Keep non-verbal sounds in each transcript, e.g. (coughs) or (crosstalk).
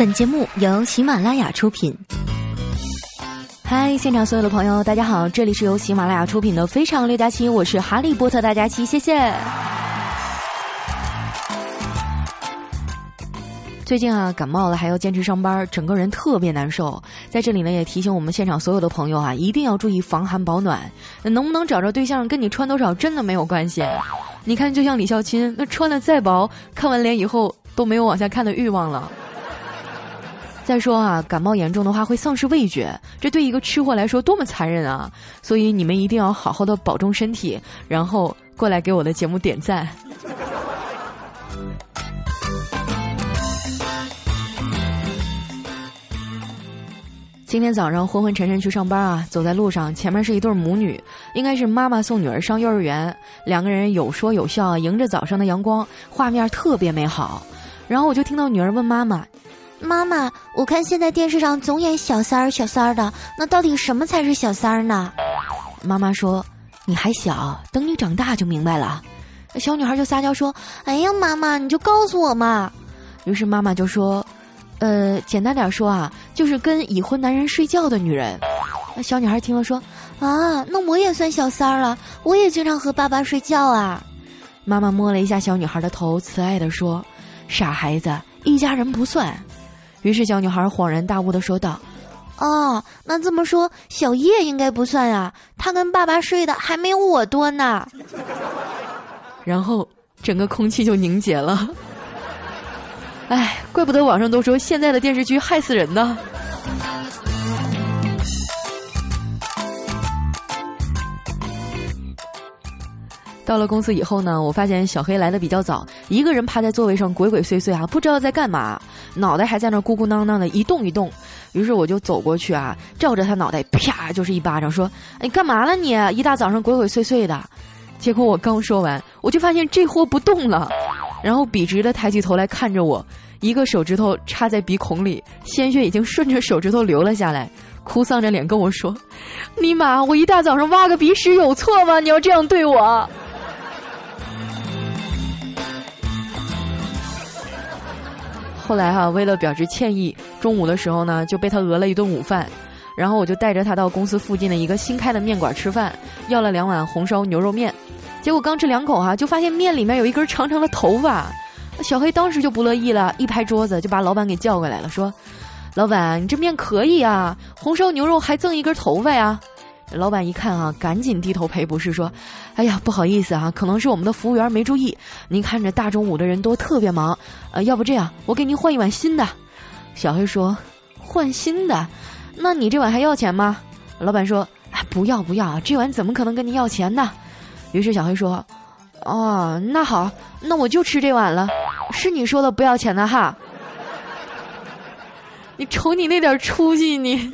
本节目由喜马拉雅出品。嗨，现场所有的朋友，大家好，这里是由喜马拉雅出品的《非常六加七》，我是哈利波特大家七，谢谢。最近啊，感冒了还要坚持上班，整个人特别难受。在这里呢，也提醒我们现场所有的朋友啊，一定要注意防寒保暖。那能不能找着对象，跟你穿多少真的没有关系。你看，就像李孝钦，那穿的再薄，看完脸以后都没有往下看的欲望了。再说啊，感冒严重的话会丧失味觉，这对一个吃货来说多么残忍啊！所以你们一定要好好的保重身体，然后过来给我的节目点赞。(laughs) 今天早上昏昏沉沉去上班啊，走在路上，前面是一对母女，应该是妈妈送女儿上幼儿园，两个人有说有笑，迎着早上的阳光，画面特别美好。然后我就听到女儿问妈妈。妈妈，我看现在电视上总演小三儿、小三儿的，那到底什么才是小三儿呢？妈妈说：“你还小，等你长大就明白了。”小女孩就撒娇说：“哎呀，妈妈，你就告诉我嘛。”于是妈妈就说：“呃，简单点说啊，就是跟已婚男人睡觉的女人。”那小女孩听了说：“啊，那我也算小三儿了，我也经常和爸爸睡觉啊。”妈妈摸了一下小女孩的头，慈爱的说：“傻孩子，一家人不算。”于是小女孩恍然大悟的说道：“哦，那这么说，小叶应该不算呀，他跟爸爸睡的还没有我多呢。(laughs) ”然后整个空气就凝结了。(laughs) 哎，怪不得网上都说现在的电视剧害死人呢。到了公司以后呢，我发现小黑来的比较早，一个人趴在座位上鬼鬼祟祟啊，不知道在干嘛，脑袋还在那咕咕囔囔的一动一动。于是我就走过去啊，照着他脑袋啪就是一巴掌，说：“哎，干嘛了你？一大早上鬼鬼祟祟的。”结果我刚说完，我就发现这货不动了，然后笔直的抬起头来看着我，一个手指头插在鼻孔里，鲜血已经顺着手指头流了下来，哭丧着脸跟我说：“尼玛，我一大早上挖个鼻屎有错吗？你要这样对我？”后来哈，为了表示歉意，中午的时候呢，就被他讹了一顿午饭，然后我就带着他到公司附近的一个新开的面馆吃饭，要了两碗红烧牛肉面，结果刚吃两口哈，就发现面里面有一根长长的头发，小黑当时就不乐意了，一拍桌子就把老板给叫过来了，说：“老板，你这面可以啊，红烧牛肉还赠一根头发呀。”老板一看啊，赶紧低头赔不是，说：“哎呀，不好意思啊，可能是我们的服务员没注意。您看着大中午的人都特别忙，呃，要不这样，我给您换一碗新的。”小黑说：“换新的？那你这碗还要钱吗？”老板说：“，不要不要，这碗怎么可能跟您要钱呢？”于是小黑说：“哦，那好，那我就吃这碗了。是你说的不要钱的哈？你瞅你那点出息，你。”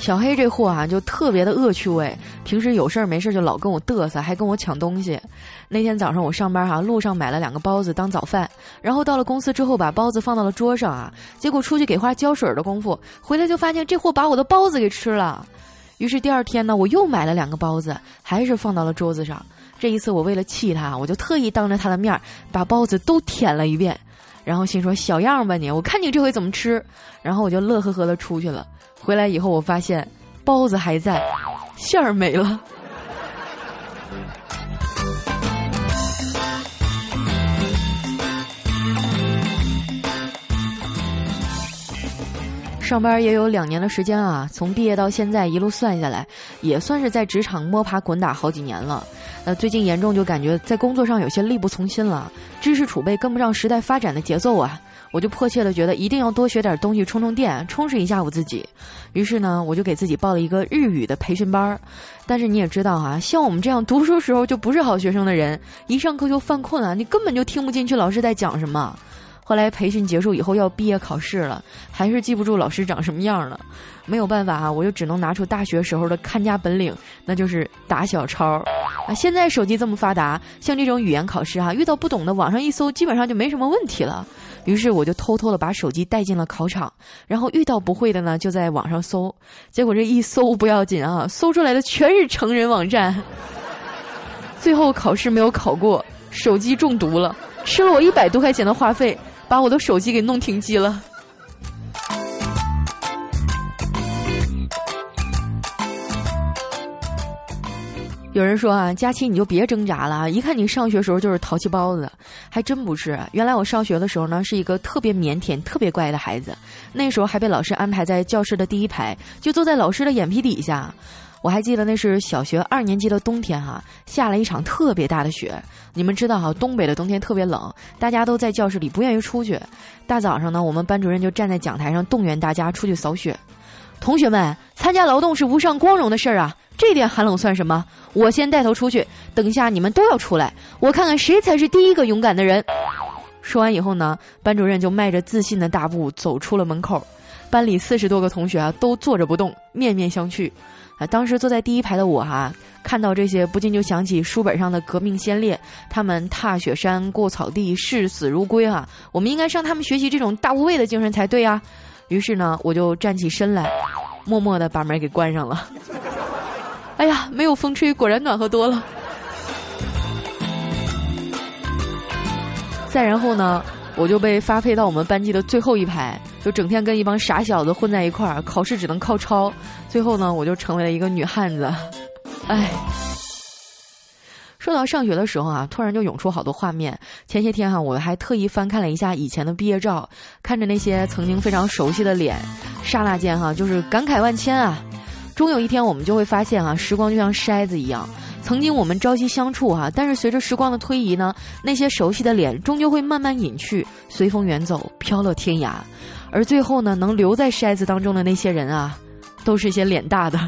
小黑这货啊，就特别的恶趣味。平时有事儿没事儿就老跟我嘚瑟，还跟我抢东西。那天早上我上班哈，路上买了两个包子当早饭，然后到了公司之后把包子放到了桌上啊，结果出去给花浇水的功夫，回来就发现这货把我的包子给吃了。于是第二天呢，我又买了两个包子，还是放到了桌子上。这一次我为了气他，我就特意当着他的面把包子都舔了一遍，然后心说小样吧你，我看你这回怎么吃。然后我就乐呵呵的出去了。回来以后，我发现包子还在，馅儿没了。上班也有两年的时间啊，从毕业到现在一路算下来，也算是在职场摸爬滚打好几年了。呃，最近严重就感觉在工作上有些力不从心了，知识储备跟不上时代发展的节奏啊。我就迫切的觉得一定要多学点东西充充电，充实一下我自己。于是呢，我就给自己报了一个日语的培训班儿。但是你也知道啊，像我们这样读书时候就不是好学生的人，一上课就犯困啊，你根本就听不进去老师在讲什么。后来培训结束以后要毕业考试了，还是记不住老师长什么样了。没有办法啊，我就只能拿出大学时候的看家本领，那就是打小抄。啊，现在手机这么发达，像这种语言考试哈，遇到不懂的，网上一搜，基本上就没什么问题了。于是我就偷偷的把手机带进了考场，然后遇到不会的呢，就在网上搜。结果这一搜不要紧啊，搜出来的全是成人网站。最后考试没有考过，手机中毒了，吃了我一百多块钱的话费，把我的手机给弄停机了。有人说啊，佳琪你就别挣扎了，一看你上学时候就是淘气包子，还真不是。原来我上学的时候呢，是一个特别腼腆、特别乖的孩子，那时候还被老师安排在教室的第一排，就坐在老师的眼皮底下。我还记得那是小学二年级的冬天哈，下了一场特别大的雪。你们知道哈，东北的冬天特别冷，大家都在教室里不愿意出去。大早上呢，我们班主任就站在讲台上动员大家出去扫雪。同学们，参加劳动是无上光荣的事儿啊！这点寒冷算什么？我先带头出去，等一下你们都要出来，我看看谁才是第一个勇敢的人。说完以后呢，班主任就迈着自信的大步走出了门口。班里四十多个同学啊，都坐着不动，面面相觑。啊，当时坐在第一排的我哈，看到这些，不禁就想起书本上的革命先烈，他们踏雪山、过草地、视死如归啊！我们应该向他们学习这种大无畏的精神才对啊！于是呢，我就站起身来，默默的把门给关上了。哎呀，没有风吹，果然暖和多了。再然后呢，我就被发配到我们班级的最后一排，就整天跟一帮傻小子混在一块儿，考试只能靠抄。最后呢，我就成为了一个女汉子。哎，说到上学的时候啊，突然就涌出好多画面。前些天哈，我还特意翻看了一下以前的毕业照，看着那些曾经非常熟悉的脸，刹那间哈，就是感慨万千啊。终有一天，我们就会发现啊，时光就像筛子一样，曾经我们朝夕相处哈，但是随着时光的推移呢，那些熟悉的脸终究会慢慢隐去，随风远走，飘落天涯，而最后呢，能留在筛子当中的那些人啊，都是一些脸大的。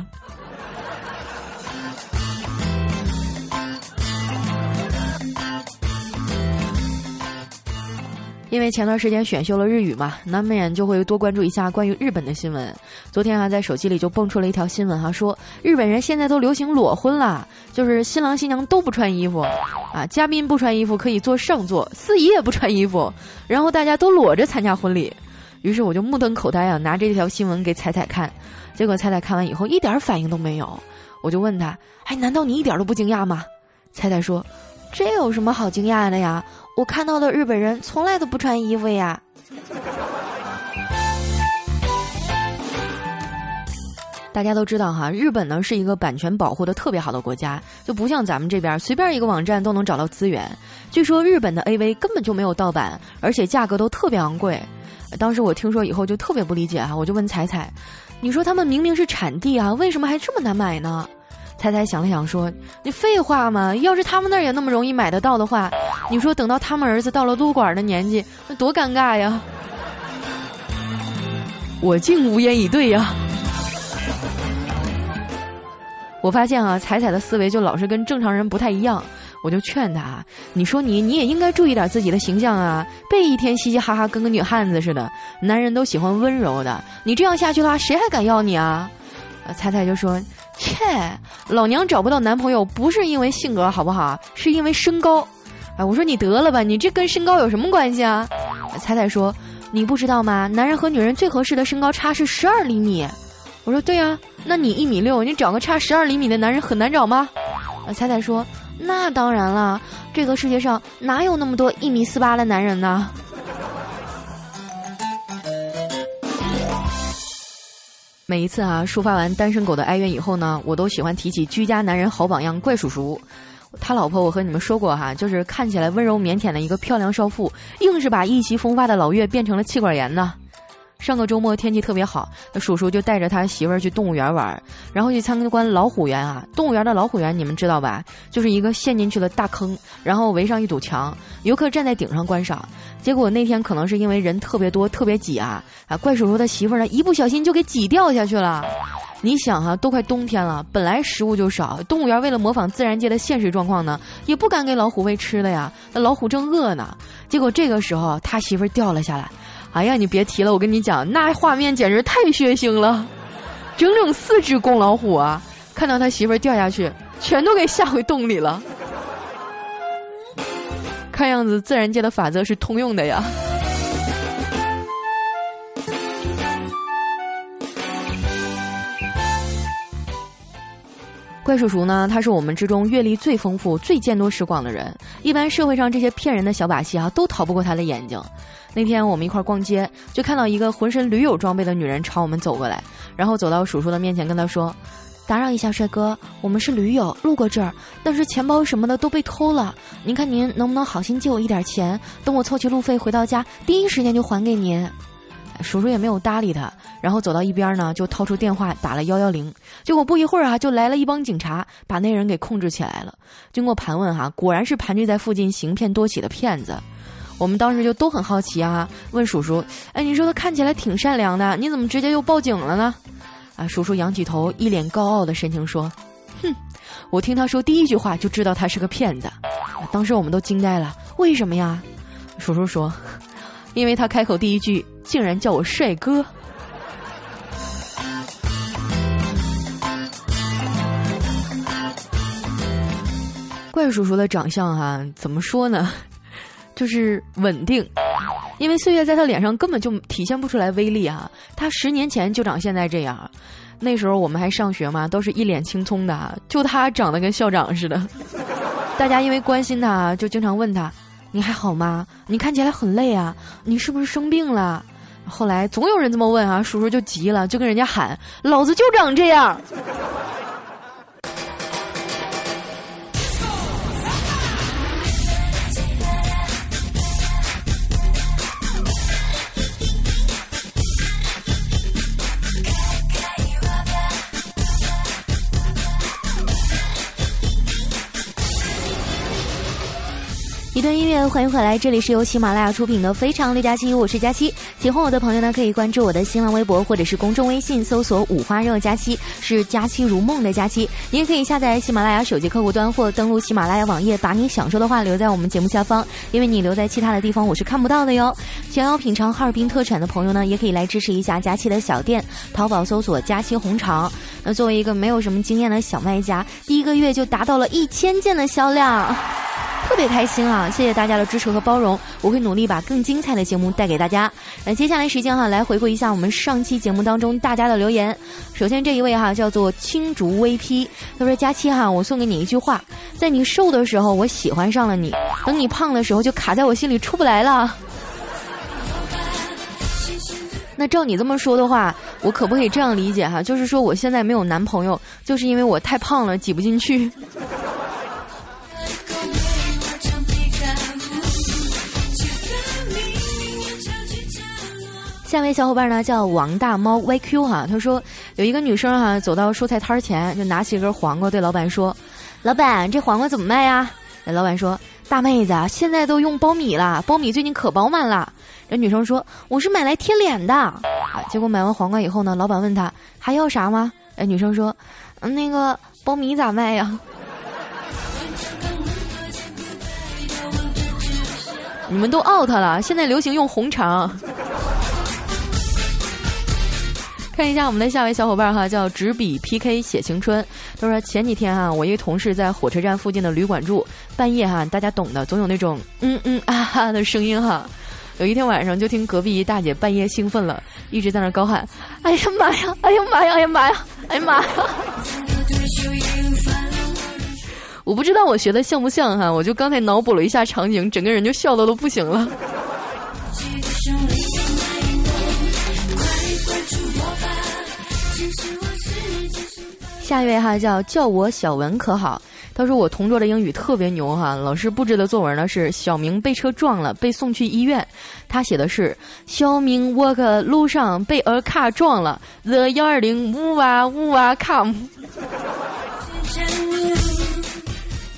因为前段时间选修了日语嘛，难免就会多关注一下关于日本的新闻。昨天啊，在手机里就蹦出了一条新闻哈，说日本人现在都流行裸婚了，就是新郎新娘都不穿衣服，啊，嘉宾不穿衣服可以坐上座，司仪也不穿衣服，然后大家都裸着参加婚礼。于是我就目瞪口呆啊，拿这条新闻给彩彩看，结果彩彩看完以后一点反应都没有。我就问他，哎，难道你一点都不惊讶吗？彩彩说，这有什么好惊讶的呀？我看到的日本人从来都不穿衣服呀。大家都知道哈，日本呢是一个版权保护的特别好的国家，就不像咱们这边随便一个网站都能找到资源。据说日本的 AV 根本就没有盗版，而且价格都特别昂贵。当时我听说以后就特别不理解哈，我就问彩彩：“你说他们明明是产地啊，为什么还这么难买呢？”彩彩想了想说：“你废话嘛，要是他们那儿也那么容易买得到的话，你说等到他们儿子到了撸管的年纪，那多尴尬呀！”我竟无言以对呀。我发现啊，彩彩的思维就老是跟正常人不太一样，我就劝他：“你说你你也应该注意点自己的形象啊，别一天嘻嘻哈哈跟个女汉子似的。男人都喜欢温柔的，你这样下去的话，谁还敢要你啊？”彩彩就说。切，老娘找不到男朋友不是因为性格好不好，是因为身高。哎，我说你得了吧，你这跟身高有什么关系啊？彩彩说，你不知道吗？男人和女人最合适的身高差是十二厘米。我说对呀，那你一米六，你找个差十二厘米的男人很难找吗？彩彩说，那当然了，这个世界上哪有那么多一米四八的男人呢？每一次啊，抒发完单身狗的哀怨以后呢，我都喜欢提起居家男人好榜样怪叔叔。他老婆我和你们说过哈，就是看起来温柔腼腆的一个漂亮少妇，硬是把意气风发的老岳变成了气管炎呢。上个周末天气特别好，那叔叔就带着他媳妇儿去动物园玩，然后去参观老虎园啊。动物园的老虎园你们知道吧？就是一个陷进去的大坑，然后围上一堵墙，游客站在顶上观赏。结果那天可能是因为人特别多、特别挤啊，啊，怪叔叔他媳妇儿呢一不小心就给挤掉下去了。你想哈，都快冬天了，本来食物就少，动物园为了模仿自然界的现实状况呢，也不敢给老虎喂吃的呀。那老虎正饿呢，结果这个时候他媳妇儿掉了下来。哎呀，你别提了，我跟你讲，那画面简直太血腥了，整整四只公老虎啊，看到他媳妇儿掉下去，全都给吓回洞里了。看样子，自然界的法则是通用的呀。怪怪叔叔呢，他是我们之中阅历最丰富、最见多识广的人。一般社会上这些骗人的小把戏啊，都逃不过他的眼睛。那天我们一块儿逛街，就看到一个浑身驴友装备的女人朝我们走过来，然后走到叔叔的面前，跟他说：“打扰一下，帅哥，我们是驴友，路过这儿，但是钱包什么的都被偷了。您看您能不能好心借我一点钱，等我凑齐路费回到家，第一时间就还给您。”叔叔也没有搭理他，然后走到一边呢，就掏出电话打了幺幺零。结果不一会儿啊，就来了一帮警察，把那人给控制起来了。经过盘问哈，果然是盘踞在附近行骗多起的骗子。我们当时就都很好奇啊，问叔叔：“哎，你说他看起来挺善良的，你怎么直接又报警了呢？”啊，叔叔仰起头，一脸高傲的神情说：“哼，我听他说第一句话就知道他是个骗子。”当时我们都惊呆了，为什么呀？叔叔说：“因为他开口第一句。”竟然叫我帅哥！怪叔叔的长相哈，怎么说呢？就是稳定，因为岁月在他脸上根本就体现不出来威力啊。他十年前就长现在这样，那时候我们还上学嘛，都是一脸青葱的，就他长得跟校长似的。(laughs) 大家因为关心他，就经常问他：“你还好吗？你看起来很累啊，你是不是生病了？”后来总有人这么问啊，叔叔就急了，就跟人家喊：“老子就长这样。”一段音乐，欢迎回来，这里是由喜马拉雅出品的《非常六加七》，我是佳期。喜欢我的朋友呢，可以关注我的新浪微博或者是公众微信，搜索“五花肉佳期”，是佳期如梦的佳期。你也可以下载喜马拉雅手机客户端或登录喜马拉雅网页，把你想说的话留在我们节目下方，因为你留在其他的地方我是看不到的哟。想要品尝哈尔滨特产的朋友呢，也可以来支持一下佳期的小店，淘宝搜索“佳期红肠”。那作为一个没有什么经验的小卖家，第一个月就达到了一千件的销量。特别开心啊！谢谢大家的支持和包容，我会努力把更精彩的节目带给大家。那接下来时间哈，来回顾一下我们上期节目当中大家的留言。首先这一位哈叫做青竹 VP，他说：“佳期哈，我送给你一句话，在你瘦的时候我喜欢上了你，等你胖的时候就卡在我心里出不来了。”那照你这么说的话，我可不可以这样理解哈？就是说我现在没有男朋友，就是因为我太胖了，挤不进去。下一位小伙伴呢叫王大猫 YQ 哈，他说有一个女生哈走到蔬菜摊儿前，就拿起一根黄瓜对老板说：“老板，这黄瓜怎么卖呀？”那老板说：“大妹子，现在都用苞米了，苞米最近可饱满了。”这女生说：“我是买来贴脸的。”结果买完黄瓜以后呢，老板问她还要啥吗？哎，女生说：“，那个苞米咋卖呀？”你们都 out 了，现在流行用红肠。看一下我们的下位小伙伴哈，叫执笔 PK 写青春。他说前几天哈，我一个同事在火车站附近的旅馆住，半夜哈，大家懂的，总有那种嗯嗯啊哈的声音哈。有一天晚上，就听隔壁一大姐半夜兴奋了，一直在那高喊：“哎呀妈呀，哎呀妈呀，哎呀妈呀，哎呀妈呀！”我不知道我学的像不像哈，我就刚才脑补了一下场景，整个人就笑的都不行了。下一位哈叫叫我小文可好？他说我同桌的英语特别牛哈，老师布置的作文呢是小明被车撞了，被送去医院。他写的是小明 walk 路上被 a car 撞了，the 幺二零呜哇呜哇 come。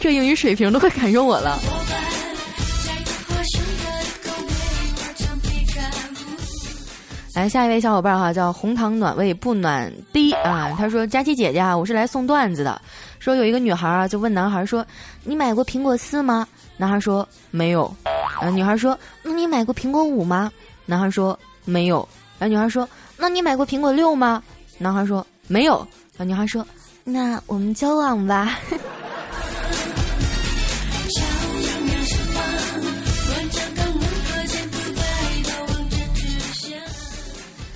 这英语水平都快赶上我了。来，下一位小伙伴哈，叫红糖暖胃不暖滴啊。他说：“佳琪姐姐啊，我是来送段子的。说有一个女孩啊，就问男孩说：‘你买过苹果四吗？’男孩说：‘没有。’啊，女孩说：‘那你买过苹果五吗？’男孩说：‘没有。’啊，女孩说：‘那你买过苹果六吗？’男孩说：‘没有。’啊，女孩说：‘那我们交往吧。’ (laughs)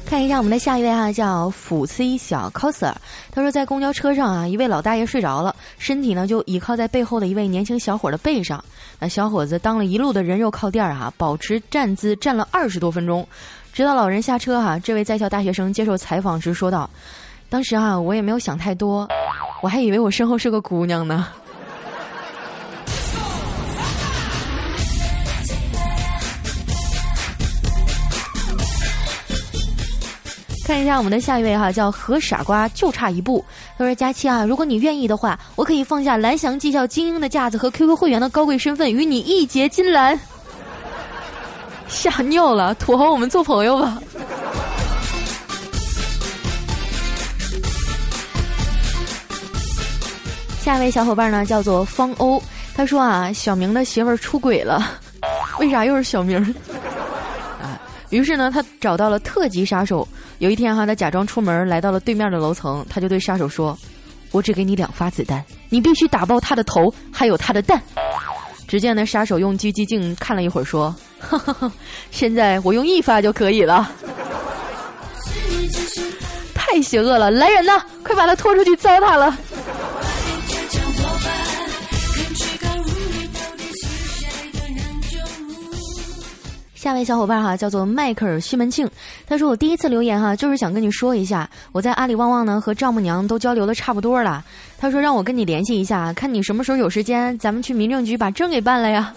看一下我们的下一位哈，叫辅 C 小 coser。他说在公交车上啊，一位老大爷睡着了，身体呢就倚靠在背后的一位年轻小伙的背上。那小伙子当了一路的人肉靠垫儿哈，保持站姿站了二十多分钟，直到老人下车哈。这位在校大学生接受采访时说道：“当时哈我也没有想太多，我还以为我身后是个姑娘呢。”看一下我们的下一位哈，叫何傻瓜，就差一步。他说：“佳期啊，如果你愿意的话，我可以放下蓝翔技校精英的架子和 QQ 会员的高贵身份，与你一结金兰。(laughs) ”吓尿了，土豪，我们做朋友吧。下一位小伙伴呢，叫做方欧。他说啊，小明的媳妇儿出轨了，(laughs) 为啥又是小明？(laughs) 啊，于是呢，他找到了特级杀手。有一天哈，他假装出门来到了对面的楼层，他就对杀手说：“我只给你两发子弹，你必须打爆他的头，还有他的蛋。”只见那杀手用狙击镜看了一会儿，说：“现在我用一发就可以了。”太邪恶了！来人呐，快把他拖出去糟蹋了！下位小伙伴哈叫做迈克尔西门庆，他说我第一次留言哈，就是想跟你说一下，我在阿里旺旺呢和丈母娘都交流的差不多了。他说让我跟你联系一下，看你什么时候有时间，咱们去民政局把证给办了呀。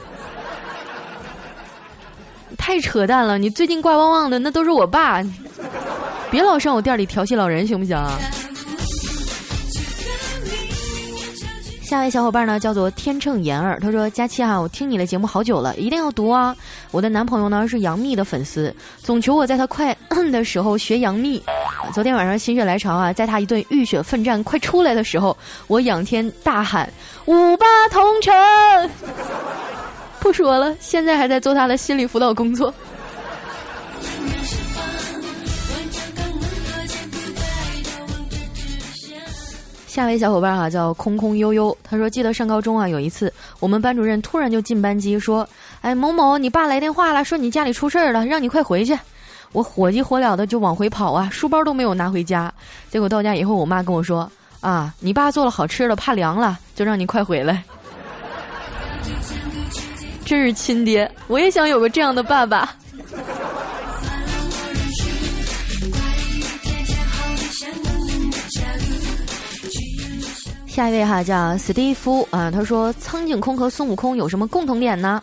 (laughs) 太扯淡了，你最近挂旺旺的那都是我爸，别老上我店里调戏老人行不行？下一位小伙伴呢叫做天秤言儿，他说：“佳期啊，我听你的节目好久了，一定要读啊！我的男朋友呢是杨幂的粉丝，总求我在他快 (coughs) 的时候学杨幂。昨天晚上心血来潮啊，在他一顿浴血奋战快出来的时候，我仰天大喊五八同城。(laughs) 不说了，现在还在做他的心理辅导工作。”下位小伙伴哈叫空空悠悠，他说记得上高中啊有一次，我们班主任突然就进班级说：“哎某某，你爸来电话了，说你家里出事儿了，让你快回去。(laughs) ”我火急火燎的就往回跑啊，书包都没有拿回家。结果到家以后，我妈跟我说：“啊，你爸做了好吃的，怕凉了，就让你快回来。(laughs) ”真是亲爹，我也想有个这样的爸爸。下一位哈叫史蒂夫啊，他说苍井空和孙悟空有什么共同点呢？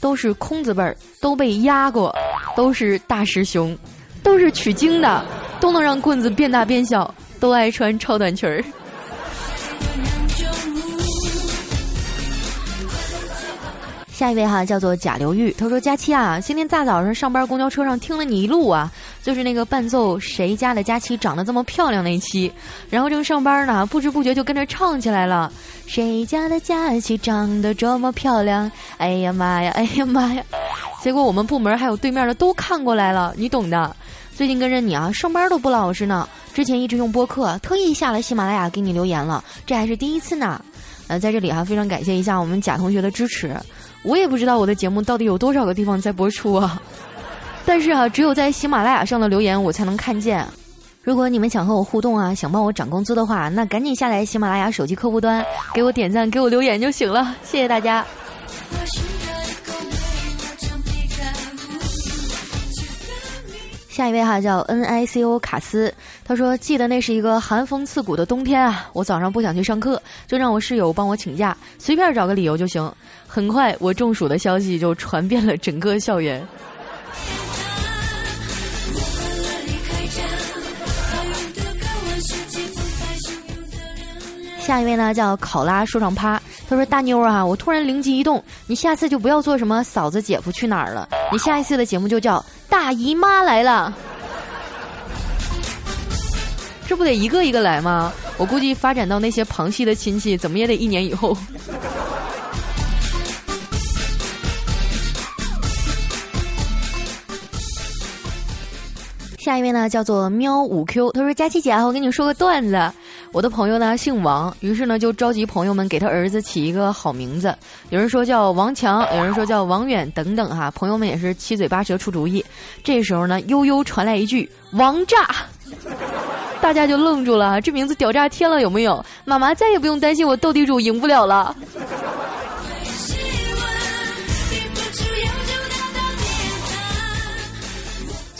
都是空字辈儿，都被压过，都是大师兄，都是取经的，都能让棍子变大变小，都爱穿超短裙儿。下一位哈叫做贾刘玉，他说：“佳期啊，今天大早上上班公交车上听了你一路啊，就是那个伴奏谁家的佳期长得这么漂亮那一期，然后正上班呢，不知不觉就跟着唱起来了。谁家的佳期长得这么漂亮？哎呀妈呀，哎呀妈呀！结果我们部门还有对面的都看过来了，你懂的。最近跟着你啊，上班都不老实呢。之前一直用播客，特意下了喜马拉雅给你留言了，这还是第一次呢。呃，在这里哈，非常感谢一下我们贾同学的支持。”我也不知道我的节目到底有多少个地方在播出啊，(laughs) 但是啊，只有在喜马拉雅上的留言我才能看见。如果你们想和我互动啊，想帮我涨工资的话，那赶紧下载喜马拉雅手机客户端，给我点赞，给我留言就行了。谢谢大家。下一位哈叫 N I C O 卡斯，他说记得那是一个寒风刺骨的冬天啊，我早上不想去上课，就让我室友帮我请假，随便找个理由就行。很快，我中暑的消息就传遍了整个校园。下一位呢叫考拉说唱趴，他说大妞啊，我突然灵机一动，你下次就不要做什么嫂子姐夫去哪儿了，你下一次的节目就叫。大姨妈来了，这不得一个一个来吗？我估计发展到那些旁系的亲戚，怎么也得一年以后。(laughs) 下一位呢叫做喵五 Q，他说：“佳琪姐，我跟你说个段子。我的朋友呢姓王，于是呢就召集朋友们给他儿子起一个好名字。有人说叫王强，有人说叫王远，等等哈。朋友们也是七嘴八舌出主意。这时候呢，悠悠传来一句‘王炸’，大家就愣住了。这名字屌炸天了，有没有？妈妈再也不用担心我斗地主赢不了了。”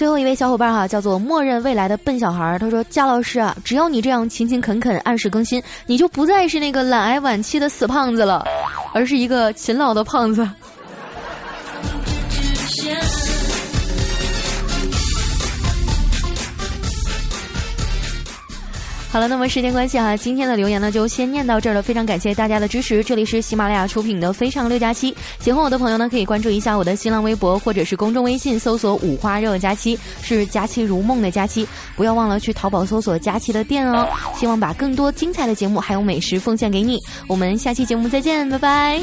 最后一位小伙伴哈，叫做默认未来的笨小孩。他说：“贾老师啊，只要你这样勤勤恳恳、按时更新，你就不再是那个懒癌晚期的死胖子了，而是一个勤劳的胖子。”好了，那么时间关系哈，今天的留言呢就先念到这儿了。非常感谢大家的支持，这里是喜马拉雅出品的《非常六加七》。喜欢我的朋友呢，可以关注一下我的新浪微博或者是公众微信，搜索“五花肉佳期”，是“佳期如梦”的佳期。不要忘了去淘宝搜索“佳期”的店哦。希望把更多精彩的节目还有美食奉献给你。我们下期节目再见，拜拜。